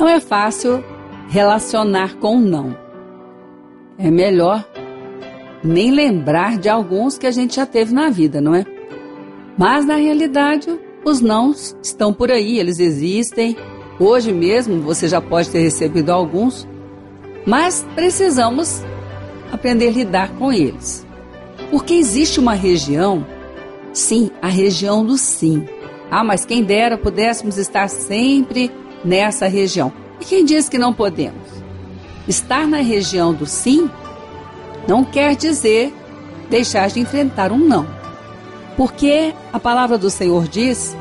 Não é fácil relacionar com não. É melhor nem lembrar de alguns que a gente já teve na vida, não é? Mas na realidade, os nãos estão por aí, eles existem. Hoje mesmo você já pode ter recebido alguns, mas precisamos aprender a lidar com eles. Porque existe uma região, sim, a região do sim. Ah, mas quem dera pudéssemos estar sempre nessa região. E quem diz que não podemos? Estar na região do sim não quer dizer deixar de enfrentar um não. Porque a palavra do Senhor diz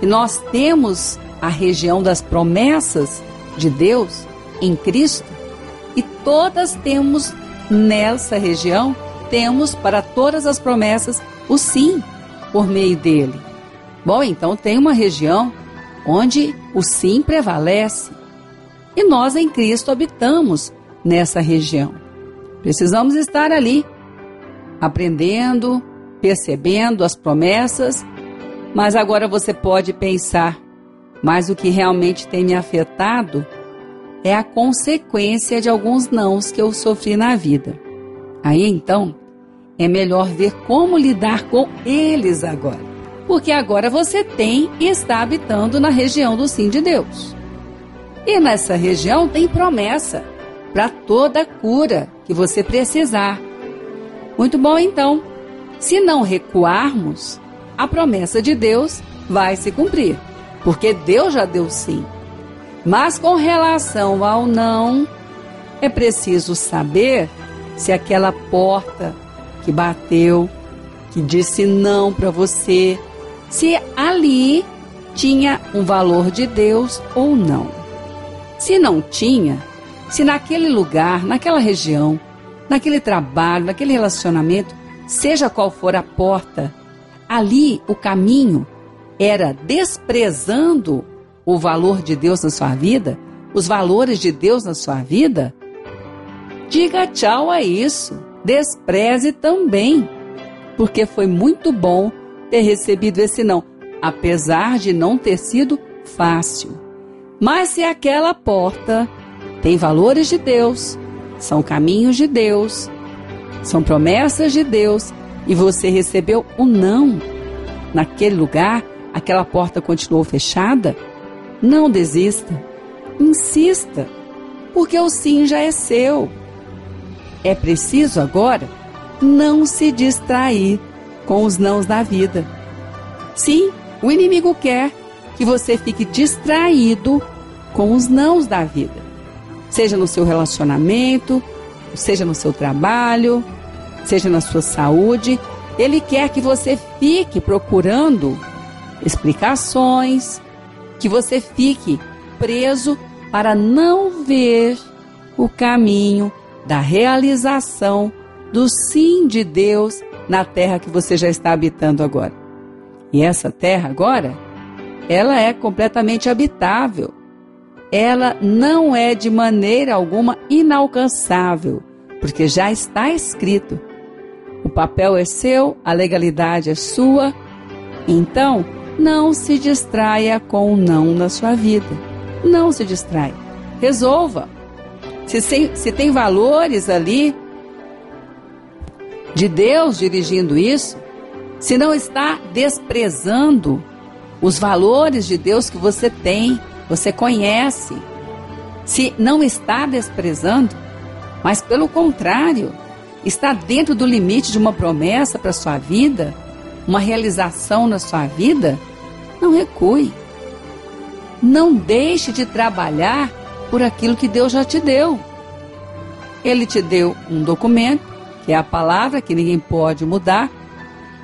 que nós temos a região das promessas de Deus em Cristo e todas temos nessa região, temos para todas as promessas o sim por meio dele. Bom, então tem uma região onde o sim prevalece e nós em Cristo habitamos nessa região. Precisamos estar ali, aprendendo, percebendo as promessas, mas agora você pode pensar, mas o que realmente tem me afetado é a consequência de alguns nãos que eu sofri na vida. Aí então, é melhor ver como lidar com eles agora. Porque agora você tem e está habitando na região do sim de Deus. E nessa região tem promessa para toda cura que você precisar. Muito bom, então. Se não recuarmos, a promessa de Deus vai se cumprir, porque Deus já deu sim. Mas com relação ao não, é preciso saber se aquela porta que bateu, que disse não para você, se ali tinha um valor de Deus ou não. Se não tinha, se naquele lugar, naquela região, naquele trabalho, naquele relacionamento, seja qual for a porta, ali o caminho era desprezando o valor de Deus na sua vida, os valores de Deus na sua vida, diga tchau a isso. Despreze também, porque foi muito bom ter recebido esse não, apesar de não ter sido fácil. Mas se aquela porta tem valores de Deus, são caminhos de Deus, são promessas de Deus e você recebeu o um não naquele lugar, aquela porta continuou fechada, não desista, insista, porque o sim já é seu. É preciso agora não se distrair com os nãos da vida. Sim, o inimigo quer que você fique distraído com os nãos da vida seja no seu relacionamento, seja no seu trabalho, seja na sua saúde. Ele quer que você fique procurando explicações, que você fique preso para não ver o caminho da realização do sim de Deus na terra que você já está habitando agora. E essa terra agora, ela é completamente habitável ela não é de maneira alguma inalcançável, porque já está escrito. O papel é seu, a legalidade é sua. Então, não se distraia com o não na sua vida. Não se distraia. Resolva. Se, se tem valores ali de Deus dirigindo isso, se não está desprezando os valores de Deus que você tem, você conhece, se não está desprezando, mas pelo contrário, está dentro do limite de uma promessa para sua vida, uma realização na sua vida, não recue. Não deixe de trabalhar por aquilo que Deus já te deu. Ele te deu um documento, que é a palavra que ninguém pode mudar.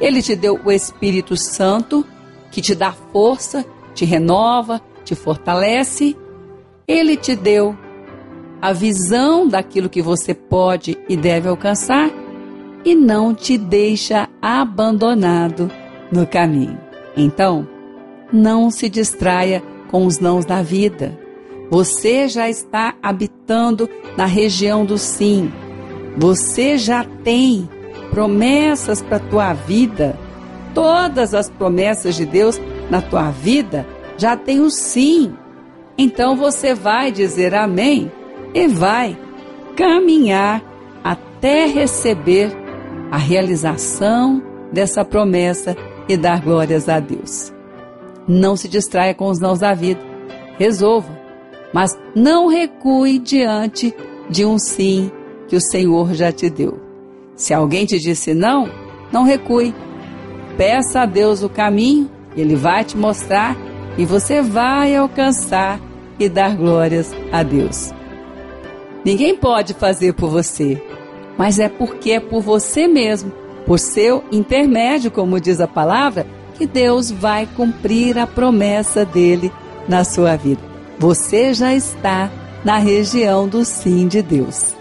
Ele te deu o Espírito Santo, que te dá força, te renova, te fortalece, ele te deu a visão daquilo que você pode e deve alcançar e não te deixa abandonado no caminho. Então, não se distraia com os nãos da vida. Você já está habitando na região do sim. Você já tem promessas para a tua vida. Todas as promessas de Deus na tua vida já tem o sim. Então você vai dizer amém e vai caminhar até receber a realização dessa promessa e dar glórias a Deus. Não se distraia com os nãos da vida. Resolva, mas não recue diante de um sim que o Senhor já te deu. Se alguém te disse não, não recue. Peça a Deus o caminho, ele vai te mostrar e você vai alcançar e dar glórias a Deus. Ninguém pode fazer por você, mas é porque é por você mesmo, por seu intermédio, como diz a palavra, que Deus vai cumprir a promessa dele na sua vida. Você já está na região do sim de Deus.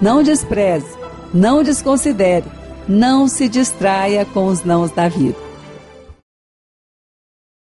Não despreze, não desconsidere, não se distraia com os nãos da vida.